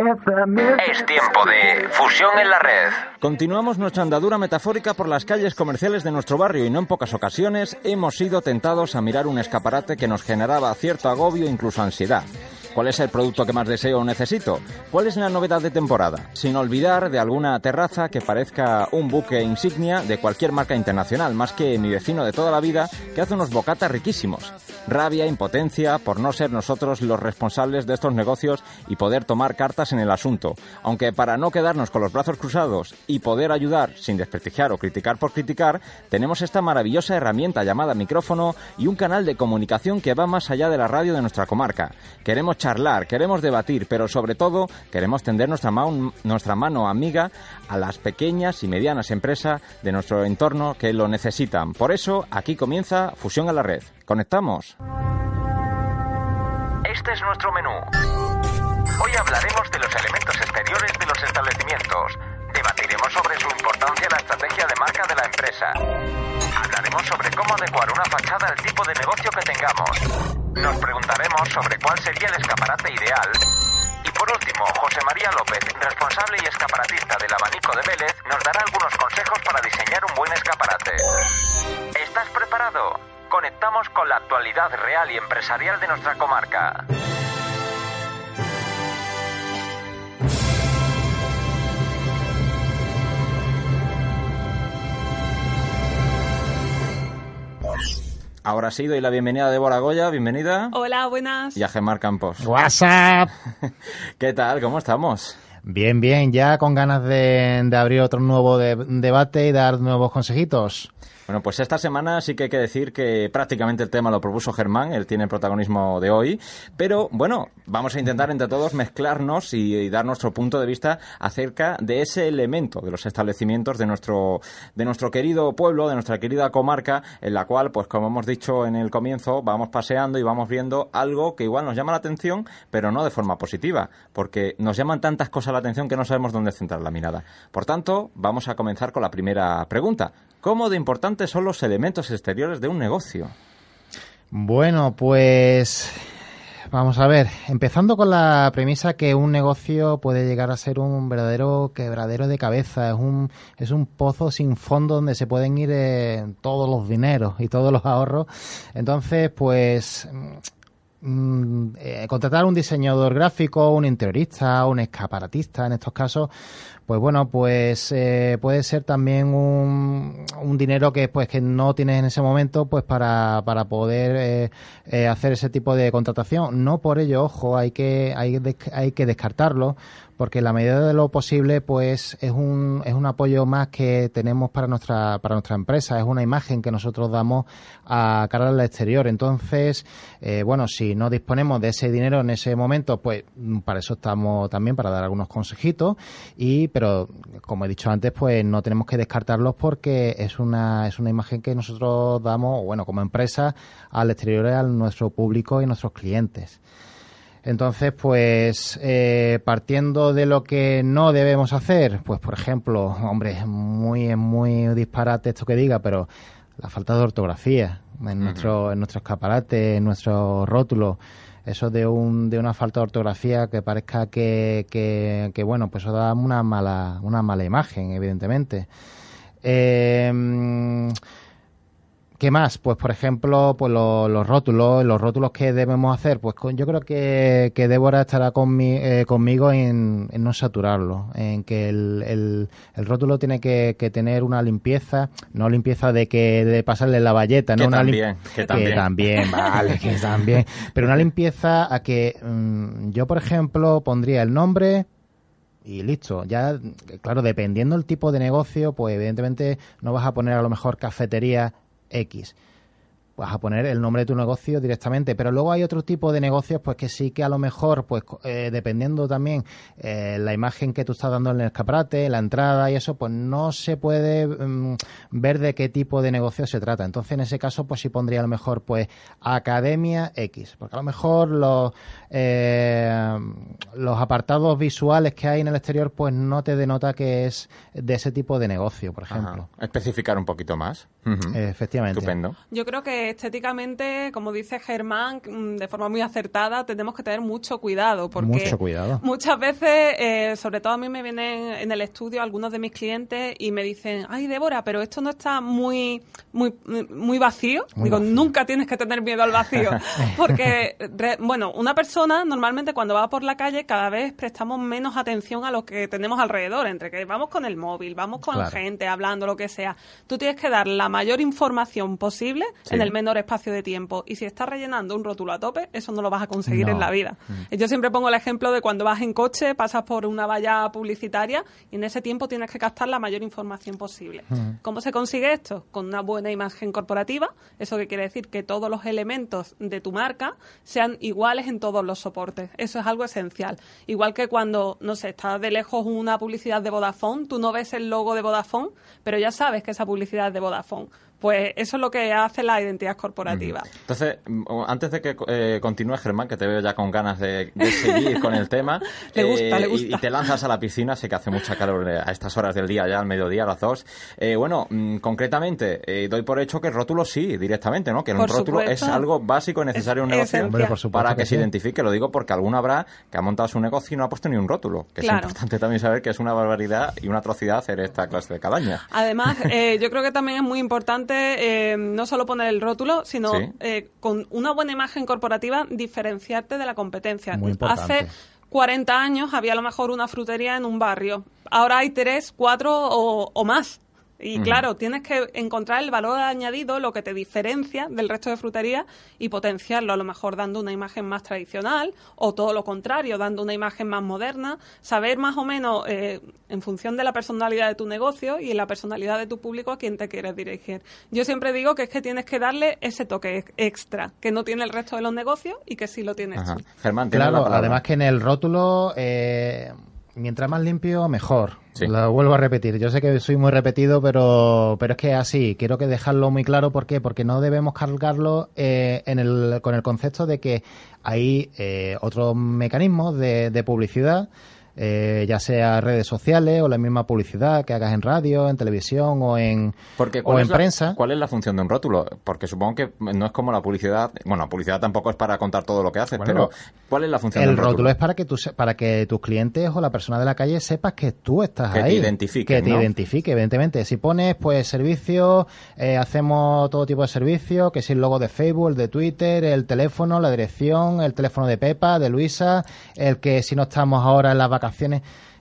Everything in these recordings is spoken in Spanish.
Es tiempo de fusión en la red. Continuamos nuestra andadura metafórica por las calles comerciales de nuestro barrio y no en pocas ocasiones hemos sido tentados a mirar un escaparate que nos generaba cierto agobio e incluso ansiedad. ¿Cuál es el producto que más deseo o necesito? ¿Cuál es la novedad de temporada? Sin olvidar de alguna terraza que parezca un buque insignia de cualquier marca internacional, más que mi vecino de toda la vida que hace unos bocatas riquísimos. Rabia, impotencia por no ser nosotros los responsables de estos negocios y poder tomar cartas en el asunto. Aunque para no quedarnos con los brazos cruzados y poder ayudar sin desprestigiar o criticar por criticar, tenemos esta maravillosa herramienta llamada micrófono y un canal de comunicación que va más allá de la radio de nuestra comarca. Queremos charlar, queremos debatir, pero sobre todo queremos tender nuestra, nuestra mano amiga a las pequeñas y medianas empresas de nuestro entorno que lo necesitan. Por eso, aquí comienza Fusión a la Red. ¿Conectamos? Este es nuestro menú. Hoy hablaremos de los elementos exteriores de los establecimientos. Debatiremos sobre su importancia en la estrategia de marca de la empresa. Hablaremos sobre cómo adecuar una fachada al tipo de negocio que tengamos. Nos preguntaremos sobre cuál sería el escaparate ideal. Y por último, José María López, responsable y escaparatista del abanico de Vélez, nos dará algunos consejos para diseñar un buen escaparate. ¿Estás preparado? Conectamos con la actualidad real y empresarial de nuestra comarca. Ahora sí, doy la bienvenida a Débora Goya, bienvenida. Hola, buenas. Y a Gemar Campos. WhatsApp. ¿Qué tal? ¿Cómo estamos? Bien, bien, ya con ganas de, abrir otro nuevo debate y dar nuevos consejitos. Bueno, pues esta semana sí que hay que decir que prácticamente el tema lo propuso Germán, él tiene el protagonismo de hoy, pero bueno, vamos a intentar entre todos mezclarnos y, dar nuestro punto de vista acerca de ese elemento de los establecimientos de nuestro, de nuestro querido pueblo, de nuestra querida comarca, en la cual, pues como hemos dicho en el comienzo, vamos paseando y vamos viendo algo que igual nos llama la atención, pero no de forma positiva, porque nos llaman tantas cosas la atención que no sabemos dónde centrar la mirada. Por tanto, vamos a comenzar con la primera pregunta. ¿Cómo de son los elementos exteriores de un negocio? Bueno, pues vamos a ver, empezando con la premisa que un negocio puede llegar a ser un verdadero quebradero de cabeza, es un, es un pozo sin fondo donde se pueden ir eh, todos los dineros y todos los ahorros. Entonces, pues mm, eh, contratar un diseñador gráfico, un interiorista, un escaparatista, en estos casos, pues bueno, pues eh, puede ser también un, un, dinero que pues que no tienes en ese momento pues para, para poder eh, eh, hacer ese tipo de contratación. No por ello, ojo, hay que hay, hay que descartarlo porque la medida de lo posible pues es un, es un apoyo más que tenemos para nuestra para nuestra empresa es una imagen que nosotros damos a cara al exterior entonces eh, bueno si no disponemos de ese dinero en ese momento pues para eso estamos también para dar algunos consejitos y pero como he dicho antes pues no tenemos que descartarlos porque es una es una imagen que nosotros damos bueno como empresa al exterior a nuestro público y nuestros clientes. Entonces, pues eh, partiendo de lo que no debemos hacer, pues por ejemplo, hombre, es muy, muy disparate esto que diga, pero la falta de ortografía en, nuestro, en nuestro escaparate, en nuestro rótulo, eso de, un, de una falta de ortografía que parezca que, que, bueno, pues eso da una mala, una mala imagen, evidentemente. Eh, ¿Qué más? Pues, por ejemplo, pues los rótulos, los rótulos que debemos hacer, pues yo creo que, que Débora estará eh, conmigo en, no saturarlo, en que el, el, rótulo tiene que, tener una limpieza, no limpieza de que de pasarle la valleta, ¿no? Que una también, que también. Que también, vale, que también. Pero una limpieza a que mm, yo, por ejemplo, pondría el nombre, y listo. Ya, claro, dependiendo del tipo de negocio, pues evidentemente no vas a poner a lo mejor cafetería X vas a poner el nombre de tu negocio directamente. Pero luego hay otro tipo de negocios, pues que sí que a lo mejor, pues eh, dependiendo también eh, la imagen que tú estás dando en el escaparate, la entrada y eso, pues no se puede mm, ver de qué tipo de negocio se trata. Entonces, en ese caso, pues sí pondría a lo mejor, pues, Academia X. Porque a lo mejor los, eh, los apartados visuales que hay en el exterior, pues no te denota que es de ese tipo de negocio, por ejemplo. Especificar un poquito más. Efectivamente. Estupendo. Yo creo que que estéticamente, como dice Germán, mm, de forma muy acertada, tenemos que tener mucho cuidado. Porque Mucho cuidado. Muchas veces, eh, sobre todo a mí me vienen en el estudio algunos de mis clientes y me dicen, ay, Débora, pero esto no está muy, muy, muy vacío. Muy Digo, vacío. nunca tienes que tener miedo al vacío. Porque, re- bueno, una persona normalmente cuando va por la calle cada vez prestamos menos atención a lo que tenemos alrededor, entre que vamos con el móvil, vamos con Claro. gente, hablando, lo que sea. Tú tienes que dar la mayor información posible Sí. en el menor espacio de tiempo. Y si estás rellenando un rótulo a tope, eso no lo vas a conseguir No. en la vida. Yo siempre pongo el ejemplo de cuando vas en coche, pasas por una valla publicitaria y en ese tiempo tienes que captar la mayor información posible. ¿Cómo se consigue esto? Con una buena imagen corporativa. ¿Eso que quiere decir? Que todos los elementos de tu marca sean iguales en todos los soportes. Eso es algo esencial. Igual que cuando, no sé, está de lejos una publicidad de Vodafone, tú no ves el logo de Vodafone, pero ya sabes que esa publicidad es de Vodafone. Pues eso es lo que hace la identidad corporativa. Entonces, antes de que eh, continúe, Germán, que te veo ya con ganas de, de seguir con el tema, Le gusta, le y- gusta. Y, te lanzas a la piscina, sé que hace mucha calor eh, a estas horas del día, ya al mediodía, a las dos. Eh, bueno, mm, concretamente, eh, doy por hecho que el rótulo sí, directamente, ¿no? Que un Por rótulo es algo básico y necesario en un negocio esencial. Hombre, por supuesto para que, que se identifique. Lo digo porque alguno habrá que ha montado su negocio y no ha puesto ni un rótulo. Que Claro. es importante también saber que es una barbaridad y una atrocidad hacer esta clase de calaña. Además, eh, yo creo que también es muy importante eh, no solo poner el rótulo, sino Sí. eh, con una buena imagen corporativa diferenciarte de la competencia. Muy importante. Hace 40 años había a lo mejor una frutería en un barrio. Ahora hay tres, cuatro o, o más. Y claro, tienes que encontrar el valor añadido, lo que te diferencia del resto de fruterías y potenciarlo, a lo mejor dando una imagen más tradicional o todo lo contrario, dando una imagen más moderna, saber más o menos eh, en función de la personalidad de tu negocio y la personalidad de tu público a quién te quieres dirigir. Yo siempre digo que es que tienes que darle ese toque ex- extra que no tiene el resto de los negocios y que sí lo tienes Ajá. tú. Germán, Claro, además que en el rótulo, eh, mientras más limpio, mejor. Sí. Lo vuelvo a repetir. Yo sé que soy muy repetido, pero, pero es que así, quiero que dejarlo muy claro. ¿Por qué? Porque no debemos cargarlo eh, en el, con el concepto de que hay eh, otros mecanismos de, de publicidad. Eh, ya sea redes sociales o la misma publicidad que hagas en radio, en televisión o en, Porque o ¿cuál, en la, prensa. ¿cuál es la función de un rótulo? Porque supongo que no es como la publicidad. Bueno, la publicidad tampoco es para contar todo lo que haces, Bueno, pero ¿cuál es la función El de un rótulo? rótulo es para que, tú, se- para que tus clientes o la persona de la calle sepas que tú estás Que te ahí. identifiquen, Que te ¿no? identifique, evidentemente. Si pones, pues, servicios, eh, hacemos todo tipo de servicios, que si el logo de Facebook, el de Twitter, el teléfono, la dirección, el teléfono de Pepa, de Luisa, el que si no estamos ahora en las vacaciones.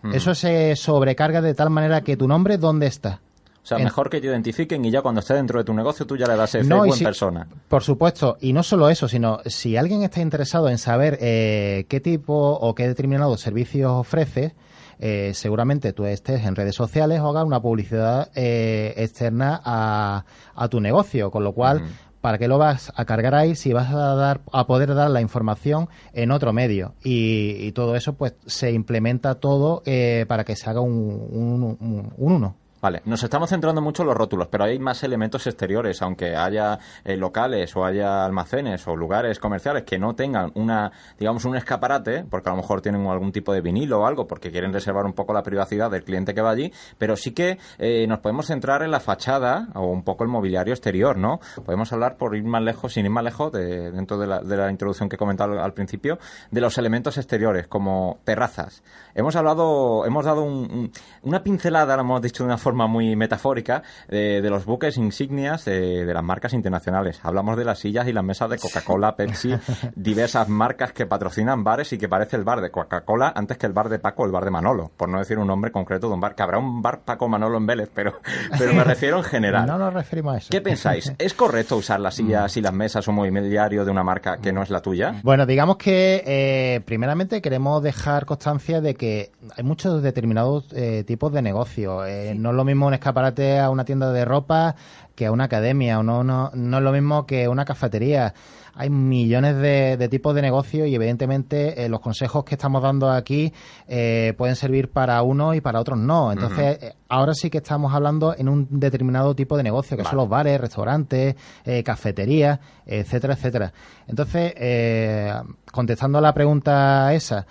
Mm. Eso se sobrecarga de tal manera que tu nombre, ¿dónde está? O sea, en- mejor que te identifiquen y ya cuando esté dentro de tu negocio tú ya le das ese No, buen si- persona. Por supuesto, y no solo eso, sino si alguien está interesado en saber eh, qué tipo o qué determinados servicios ofreces, eh, seguramente tú estés en redes sociales o hagas una publicidad eh, externa a, a tu negocio, con lo cual, Ujú. ¿Para qué lo vas a cargar ahí si vas a dar a poder dar la información en otro medio? Y, y todo eso, pues, se implementa todo eh, para que se haga un, un, un- un uno. Vale, nos estamos centrando mucho en los rótulos, pero hay más elementos exteriores, aunque haya eh, locales o haya almacenes o lugares comerciales que no tengan una, digamos, un escaparate, porque a lo mejor tienen algún tipo de vinilo o algo, porque quieren reservar un poco la privacidad del cliente que va allí, pero sí que eh, nos podemos centrar en la fachada o un poco el mobiliario exterior, ¿no? Podemos hablar por ir más lejos, sin ir más lejos, de, dentro de la, de la introducción que he comentado al, principio, de los elementos exteriores, como terrazas. Hemos hablado, hemos dado un- una pincelada, lo hemos dicho de una forma muy metafórica, de, de los buques insignias de, de las marcas internacionales. Hablamos de las sillas y las mesas de Coca-Cola, Pepsi, diversas marcas que patrocinan bares y que parece el bar de Coca-Cola antes que el bar de Paco o el bar de Manolo, por no decir un nombre concreto de un bar, que habrá un bar Paco Manolo en Vélez, pero, pero me refiero en general. No nos referimos a eso. ¿Qué pensáis? ¿Es correcto usar las sillas y las mesas o mobiliario de una marca que no es la tuya? Bueno, digamos que eh, primeramente queremos dejar constancia de que hay muchos determinados eh, tipos de negocio. Eh, No es lo mismo un escaparate a una tienda de ropa que a una academia, o no, no, no es lo mismo que una cafetería. Hay millones de, de tipos de negocio y evidentemente eh, los consejos que estamos dando aquí eh, pueden servir para unos y para otros no. Entonces, eh, ahora sí que estamos hablando en un determinado tipo de negocio, que Vale. son los bares, restaurantes, eh, cafeterías, etcétera, etcétera. Entonces, eh, contestando a la pregunta esa,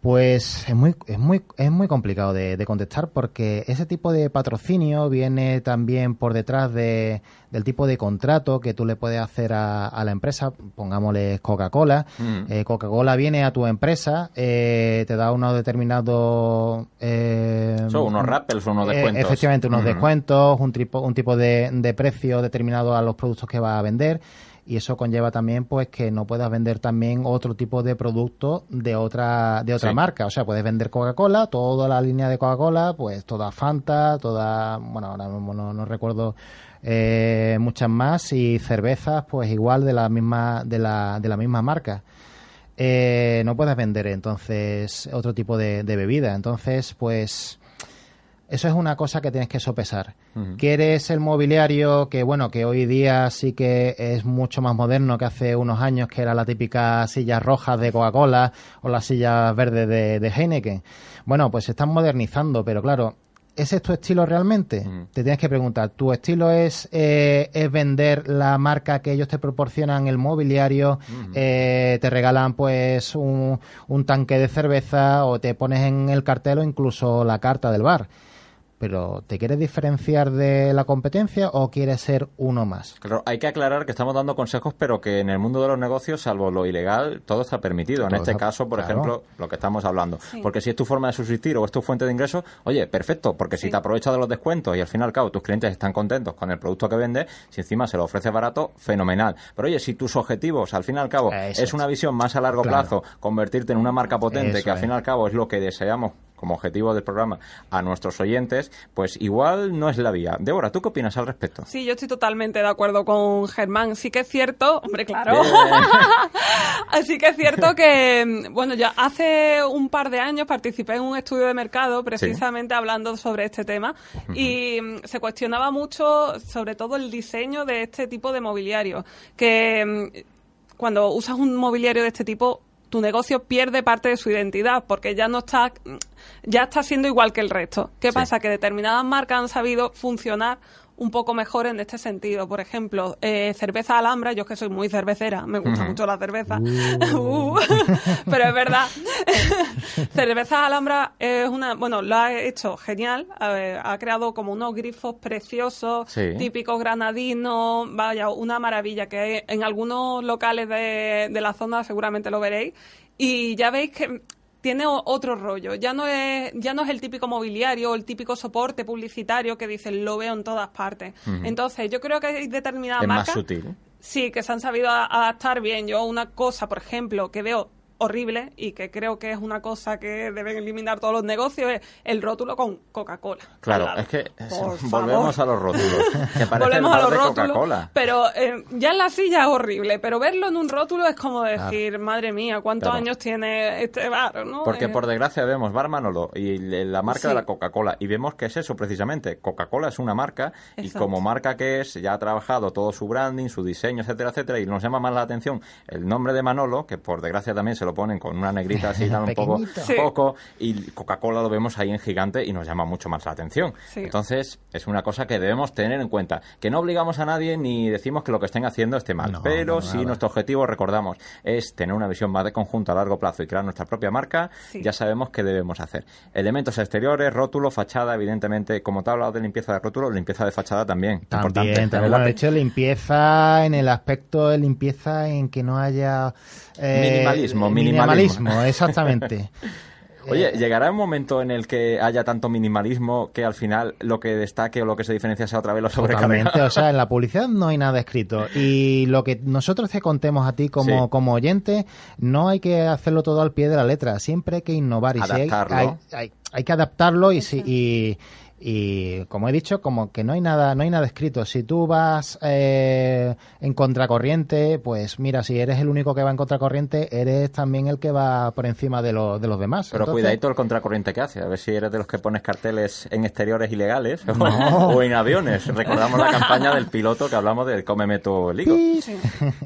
Pues es muy, es muy, es muy complicado de, de, contestar porque ese tipo de patrocinio viene también por detrás de, del tipo de contrato que tú le puedes hacer a, a la empresa. Pongámosle Coca-Cola. Mm. Eh, Coca-Cola viene a tu empresa, eh, te da unos determinados. Eh, Son unos rappels, unos eh, descuentos. efectivamente, unos mm. descuentos, un tipo, un tipo de, de precio determinado a los productos que va a vender y eso conlleva también pues que no puedas vender también otro tipo de producto de otra de otra marca. O sea puedes vender Coca-Cola toda la línea de Coca-Cola pues toda Fanta toda bueno ahora mismo no, recuerdo eh, muchas más y cervezas pues igual de la misma de la, de la misma marca. Eh, no puedes vender entonces otro tipo de, de bebida. Entonces pues eso es una cosa que tienes que sopesar. ¿Quieres el mobiliario que, bueno, que hoy día sí que es mucho más moderno que hace unos años, que era la típica silla roja de Coca-Cola o la silla verde de, Heineken? Bueno, pues se están modernizando, pero claro, ¿ese es tu estilo realmente? Te tienes que preguntar, ¿tu estilo es, eh, es vender la marca que ellos te proporcionan, el mobiliario, eh, te regalan pues un, un tanque de cerveza o te pones en el cartel o incluso la carta del bar? Pero ¿te quieres diferenciar de la competencia o quieres ser uno más? Claro, hay que aclarar que estamos dando consejos, pero que en el mundo de los negocios, salvo lo ilegal, todo está permitido. en este caso, por ejemplo, lo que estamos hablando. Porque si es tu forma de subsistir o es tu fuente de ingresos, oye, perfecto, porque si te aprovechas de los descuentos y al fin y al cabo tus clientes están contentos con el producto que vendes, si encima se lo ofreces barato, fenomenal. Pero oye, si tus objetivos, al fin y al cabo, es una visión más a largo plazo, convertirte en una marca potente, que al fin y al cabo es lo que deseamos como objetivo del programa a nuestros oyentes, pues igual no es la vía. Débora, ¿tú qué opinas al respecto? Sí, yo estoy totalmente de acuerdo con Germán. Sí que es cierto, hombre, claro. Así que es cierto que, bueno, ya hace un par de años participé en un estudio de mercado precisamente hablando sobre este tema y mm, se cuestionaba mucho sobre todo el diseño de este tipo de mobiliario, que mm, cuando usas un mobiliario de este tipo tu negocio pierde parte de su identidad porque ya no está ya está siendo igual que el resto. ¿Qué pasa? Que determinadas marcas han sabido funcionar un poco mejor en este sentido. Por ejemplo, eh, cerveza Alhambra, yo es que soy muy cervecera, me gusta mucho la cerveza, uh. Uh, pero es verdad. cerveza Alhambra es una, bueno, lo ha hecho genial, ha creado como unos grifos preciosos, típicos granadinos, vaya, una maravilla que en algunos locales de, de la zona seguramente lo veréis. Y ya veis que tiene otro rollo. Ya no es, ya no es el típico mobiliario o el típico soporte publicitario que dicen lo veo en todas partes. Entonces, yo creo que hay determinadas es marcas. Más sutil. Sí, que se han sabido adaptar bien. Yo una cosa, por ejemplo, que veo horrible y que creo que es una cosa que deben eliminar todos los negocios es el rótulo con Coca-Cola. Claro, es que volvemos a los rótulos. volvemos a los rótulos. Pero eh, ya en la silla es horrible, pero verlo en un rótulo es como decir, madre mía, ¿cuántos años tiene este bar? ¿no? Porque eh, por desgracia vemos Bar Manolo y la marca de la Coca-Cola y vemos que es eso precisamente. Coca-Cola es una marca y como marca que es, ya ha trabajado todo su branding, su diseño, etcétera, etcétera, y nos llama más la atención el nombre de Manolo, que por desgracia también se lo ponen con una negrita así tan un poco, poco y Coca-Cola lo vemos ahí en gigante y nos llama mucho más la atención. Entonces, es una cosa que debemos tener en cuenta, que no obligamos a nadie ni decimos que lo que estén haciendo esté mal, pero si nuestro objetivo, recordamos, es tener una visión más de conjunto a largo plazo y crear nuestra propia marca, ya sabemos qué debemos hacer. Elementos exteriores, rótulo, fachada, evidentemente, como te he hablado de limpieza de rótulo, limpieza de fachada también. También, también. de hecho, limpieza en el aspecto de limpieza en que no haya eh, minimalismo, minimalismo. Exactamente. Oye, ¿llegará un momento en el que haya tanto minimalismo que al final lo que destaque o lo que se diferencia sea otra vez lo sobrecargado? o sea, en la publicidad no hay nada escrito. Y lo que nosotros te contemos a ti como, como oyente, no hay que hacerlo todo al pie de la letra. Siempre hay que innovar. Y hay, hay, hay, que adaptarlo y, si, y, y como he dicho como que no hay nada no hay nada escrito. Si tú vas eh, en contracorriente pues mira si eres el único que va en contracorriente eres también el que va por encima de, de los demás. Pero cuidadito el contracorriente que hace a ver si eres de los que pones carteles en exteriores ilegales o, en aviones. Recordamos la campaña del piloto que hablamos del cómeme tu el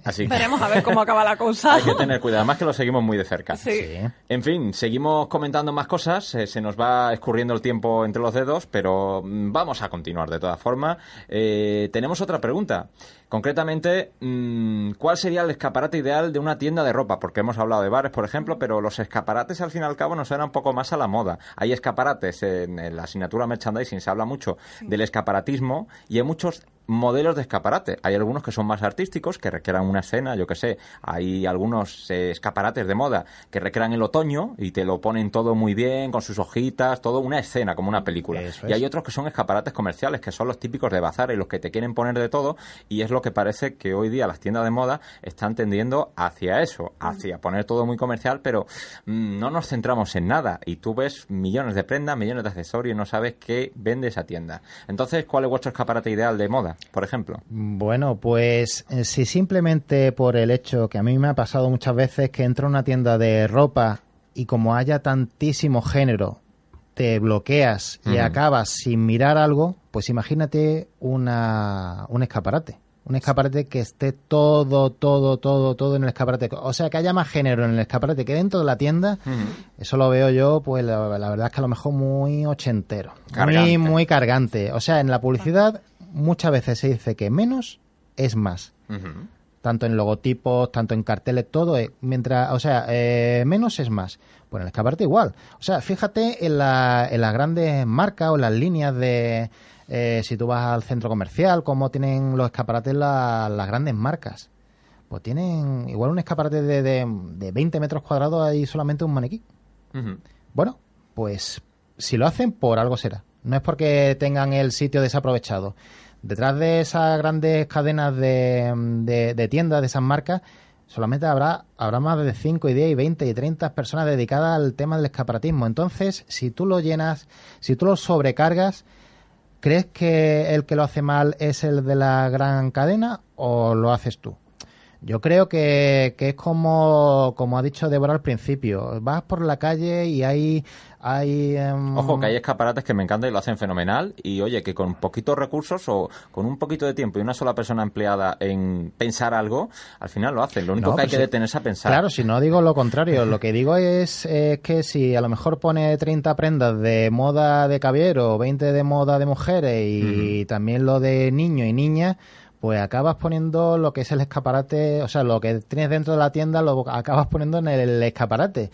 así. Veremos a ver cómo acaba la cosa. Hay que tener cuidado además que lo seguimos muy de cerca. En fin seguimos comentando más cosas eh, se nos va escurriendo el tiempo entre los dedos pero pero mm, vamos a continuar de todas formas. Eh, tenemos otra pregunta. Concretamente, mm, ¿cuál sería el escaparate ideal de una tienda de ropa? Porque hemos hablado de bares, por ejemplo, pero los escaparates al fin y al cabo nos suenan un poco más a la moda. Hay escaparates en, la asignatura merchandising, se habla mucho del escaparatismo y hay muchos modelos de escaparate. Hay algunos que son más artísticos, que requieran una escena, yo que sé. Hay algunos eh, escaparates de moda que requieran el otoño y te lo ponen todo muy bien, con sus hojitas, todo una escena, como una película. Y hay otros que son escaparates comerciales, que son los típicos de bazar y los que te quieren poner de todo. Y es lo que parece que hoy día las tiendas de moda están tendiendo hacia eso, hacia poner todo muy comercial, pero mm, no nos centramos en nada. Y tú ves millones de prendas, millones de accesorios y no sabes qué vende esa tienda. Entonces, ¿cuál es vuestro escaparate ideal de moda? por ejemplo? Bueno, pues eh, si simplemente por el hecho que a mí me ha pasado muchas veces que entro a una tienda de ropa y como haya tantísimo género, te bloqueas y acabas sin mirar algo, pues imagínate una, un escaparate. Un escaparate que esté todo, todo, todo, todo en el escaparate. O sea, que haya más género en el escaparate que dentro de la tienda. Eso lo veo yo, pues la, verdad es que a lo mejor muy ochentero. Muy, muy cargante. O sea, en la publicidad muchas veces se dice que menos es más. Tanto en logotipos, tanto en carteles, todo. mientras, o sea, eh, menos es más. Pues en el escaparate igual. O sea, fíjate en, la, en las grandes marcas o las líneas de... Eh, si tú vas al centro comercial, cómo tienen los escaparates las grandes marcas. Pues tienen igual un escaparate de, de, 20 metros cuadrados hay solamente un maniquí. Bueno, pues si lo hacen, por algo será. No es porque tengan el sitio desaprovechado. Detrás de esas grandes cadenas de, de, tiendas, de esas marcas, solamente habrá, habrá más de 5 y 10 y 20 y 30 personas dedicadas al tema del escaparatismo. Entonces, si tú lo llenas, si tú lo sobrecargas, ¿crees que el que lo hace mal es el de la gran cadena o lo haces tú? Yo creo que, que es como, como ha dicho Débora al principio. Vas por la calle y hay... hay em, Ojo, que hay escaparates que me encantan y lo hacen fenomenal. Y oye, que con poquitos recursos o con un poquito de tiempo y una sola persona empleada en pensar algo, al final lo hacen. Lo único que hay pues que detenerse a pensar. Claro, si no digo lo contrario. lo que digo es, que si a lo mejor pone 30 prendas de moda de caballero, 20 de moda de mujeres y también lo de niño y niña pues acabas poniendo lo que es el escaparate, o sea, lo que tienes dentro de la tienda lo acabas poniendo en el escaparate.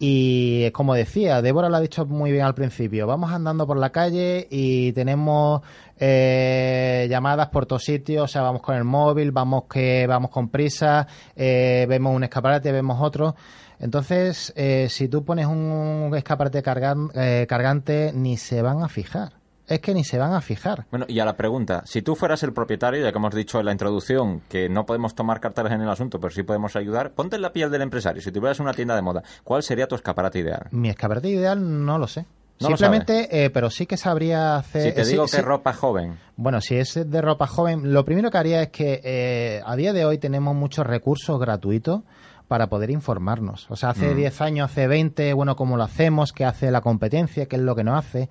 Y como decía, Débora lo ha dicho muy bien al principio, vamos andando por la calle y tenemos eh, llamadas por todos sitios, o sea, vamos con el móvil, vamos que vamos con prisa, eh, vemos un escaparate, vemos otro. Entonces, eh, si tú pones un escaparate cargante, ni se van a fijar es que ni se van a fijar. Bueno, y a la pregunta, si tú fueras el propietario, ya que hemos dicho en la introducción que no podemos tomar cartas en el asunto, pero sí podemos ayudar, ponte en la piel del empresario. Si tuvieras una tienda de moda, ¿cuál sería tu escaparate ideal? Mi escaparate ideal no lo sé. Simplemente, eh, pero sí que sabría hacer... Si te digo que ropa joven. Bueno, si es de ropa joven, lo primero que haría es que eh, a día de hoy tenemos muchos recursos gratuitos para poder informarnos. O sea, hace 10 mm. años, hace 20, bueno, cómo lo hacemos, qué hace la competencia, qué es lo que no hace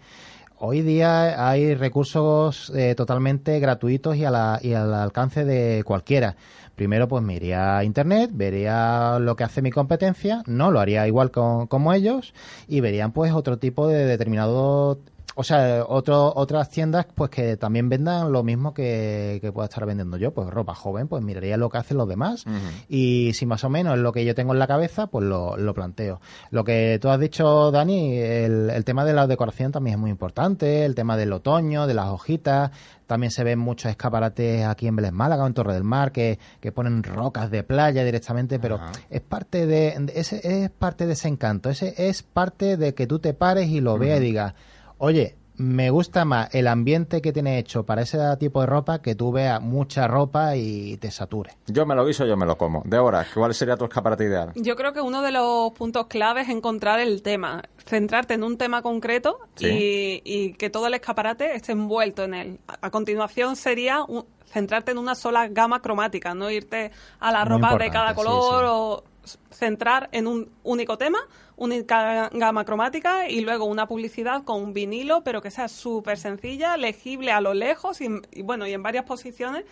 hoy día hay recursos eh, totalmente gratuitos y, a y al alcance de cualquiera. Primero, pues me iría a internet, vería lo que hace mi competencia, no lo haría igual como ellos y verían pues otro tipo de determinado o sea, otro, otras tiendas pues que también vendan lo mismo que, que, pueda estar vendiendo yo, pues ropa joven, pues miraría lo que hacen los demás. Y si más o menos es lo que yo tengo en la cabeza, pues lo, lo planteo. Lo que tú has dicho, Dani, el, el, tema de la decoración también es muy importante, el tema del otoño, de las hojitas, también se ven muchos escaparates aquí en Vélez Málaga o en Torre del Mar que, que ponen rocas de playa directamente, pero es parte de, ese es parte de ese encanto, ese es parte de que tú te pares y lo veas y digas Oye, me gusta más el ambiente que tiene hecho para ese tipo de ropa que tú veas mucha ropa y te sature. Yo me lo guiso, yo me lo como. De ahora, ¿cuál sería tu escaparate ideal? Yo creo que uno de los puntos clave es encontrar el tema, centrarte en un tema concreto y, que todo el escaparate esté envuelto en él. A, continuación sería centrarte en una sola gama cromática, no irte a la ropa de cada color o centrar en un único tema, única gama cromática y luego una publicidad con un vinilo, pero que sea súper sencilla, legible a lo lejos y, bueno, y en varias posiciones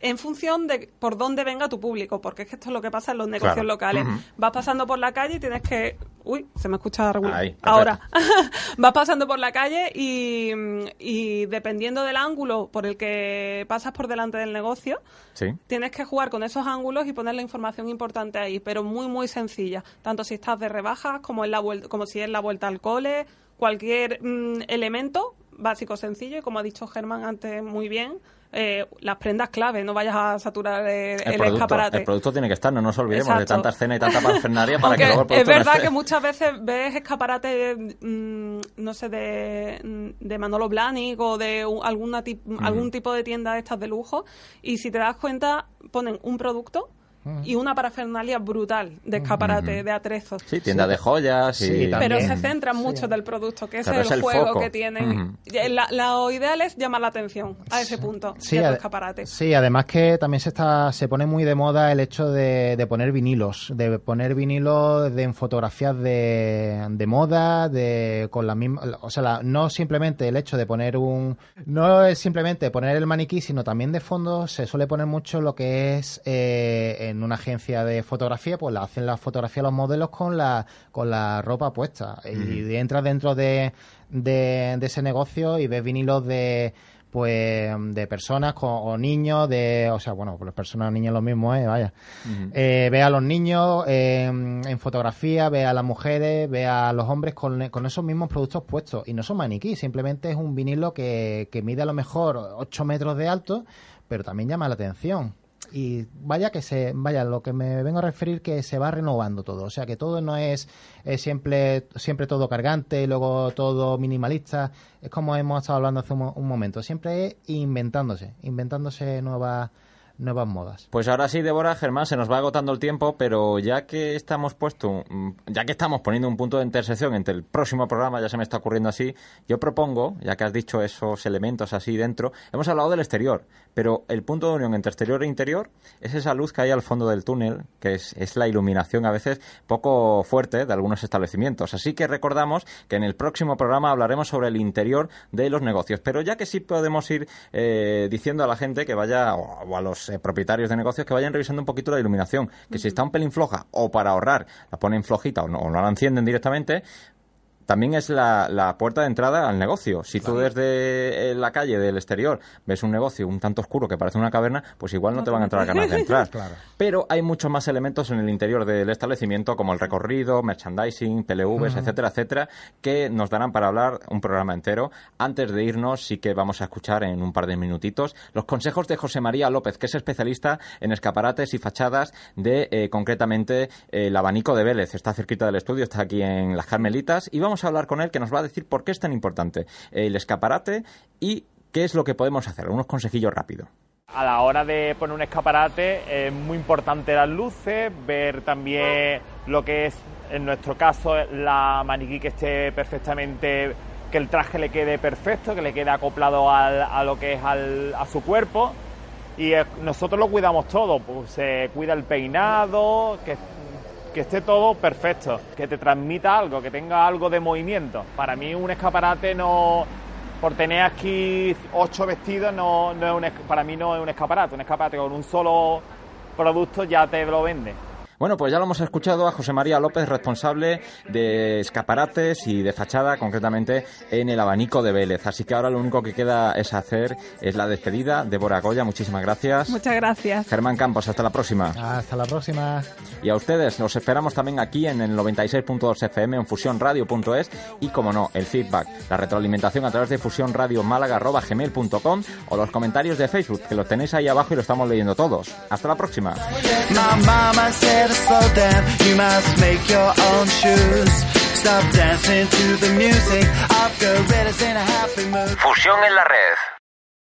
en función de por dónde venga tu público, porque es que esto es lo que pasa en los negocios Claro. locales. Vas pasando por la calle y tienes que... Uy, se me escucha regular. Ahí. Ahora. Vas pasando por la calle y, y dependiendo del ángulo por el que pasas por delante del negocio, Sí. tienes que jugar con esos ángulos y poner la información importante ahí, pero muy, muy sencilla. Tanto si estás de rebajas como, en la como si es la vuelta al cole, cualquier mm, elemento básico, sencillo, y como ha dicho Germán antes muy bien, eh, las prendas clave, no vayas a saturar el, el producto, escaparate. el producto tiene que estar, no nos olvidemos de tanta escena y tanta parafernalia para que luego el es no verdad esté. que muchas veces ves escaparates, mm, no sé, de, de Manolo Blahnik o de un- alguna tip- algún tipo de tienda de estas de lujo y si te das cuenta ponen un producto y una parafernalia brutal de escaparate, de atrezos. Sí, tienda de joyas y... Sí, también. Pero se centran mucho del producto, que Claro, es el, es el juego foco. que tienen. Y La, lo ideal es llamar la atención a ese punto Sí, de tu ade- escaparate. sí, además que también se está se pone muy de moda el hecho de, de poner vinilos, de poner vinilos de, en fotografías de, de moda, de con la misma, o sea, la- no simplemente el hecho de poner un, no es simplemente poner el maniquí, sino también de fondo se suele poner mucho lo que es eh, en una agencia de fotografía, pues la hacen la fotografía los modelos con la con la ropa puesta. Y entras dentro de, de, de ese negocio y ves vinilos de pues de personas con, o niños de o sea bueno pues las personas niños lo mismo eh vaya. Eh, ve a los niños eh, en fotografía ve a las mujeres ve a los hombres con, con esos mismos productos puestos. Y no son maniquí simplemente es un vinilo que, que mide a lo mejor 8 metros de alto pero también llama la atención y vaya que se vaya lo que me vengo a referir que se va renovando todo. O sea que todo no es, siempre siempre todo cargante luego todo minimalista. Es como hemos estado hablando hace un, mo- un momento. Siempre es inventándose inventándose nuevas nuevas modas. Pues ahora sí, Débora, Germán, se nos va agotando el tiempo, pero ya que estamos puesto, ya que estamos poniendo un punto de intersección entre el próximo programa, ya se me está ocurriendo así, yo propongo, ya que has dicho esos elementos así dentro, hemos hablado del exterior, pero el punto de unión entre exterior e interior es esa luz que hay al fondo del túnel, que es, es la iluminación a veces poco fuerte de algunos establecimientos. Así que recordamos que en el próximo programa hablaremos sobre el interior de los negocios, pero ya que sí podemos ir eh, diciendo a la gente que vaya, o, o a los eh, propietarios de negocios, que vayan revisando un poquito la iluminación, que si está un pelín floja o para ahorrar la ponen flojita o no, o no la encienden directamente, también es la, la puerta de entrada al negocio. Si tú desde eh, la calle, del exterior, ves un negocio un tanto oscuro que parece una caverna, pues igual no te van a entrar ganas de entrar. Claro. Pero hay muchos más elementos en el interior del establecimiento, como el recorrido, merchandising, PLVs, etcétera, etcétera, que nos darán para hablar un programa entero. Antes de irnos, sí que vamos a escuchar en un par de minutitos los consejos de José María López, que es especialista en escaparates y fachadas de, eh, concretamente, eh, el abanico de Vélez. Está cerquita del estudio, está aquí en Las Carmelitas, y vamos a hablar con él, que nos va a decir por qué es tan importante el escaparate y qué es lo que podemos hacer. Unos consejillos rápidos. A la hora de poner un escaparate es muy importante las luces, ver también lo que es, en nuestro caso, la maniquí que esté perfectamente, que el traje le quede perfecto, que le quede acoplado al- a lo que es al- a su cuerpo. Y nosotros lo cuidamos todo, pues se cuida el peinado, que, que esté todo perfecto, que te transmita algo, que tenga algo de movimiento. Para mí un escaparate no, por tener aquí ocho vestidos, no, no es un, para mí no es un escaparate. Un escaparate con un solo producto ya te lo vende. Bueno, pues ya lo hemos escuchado a José María López, responsable de escaparates y de fachada, concretamente en el abanico de Vélez. Así que ahora lo único que queda es hacer es la despedida. Débora Goya, muchísimas gracias. Muchas gracias. Germán Campos, hasta la próxima. hasta la próxima Y a ustedes, los esperamos también aquí en el 96.2 FM, en fusionradio.es y, como no, el feedback, la retroalimentación a través de fusionradiomálaga.gmail.com o los comentarios de Facebook, que los tenéis ahí abajo y lo estamos leyendo todos. Hasta la próxima. To slow down, you must make your own shoes. Stop dancing to the music of gorillas in a happy mood. Fusión en la red.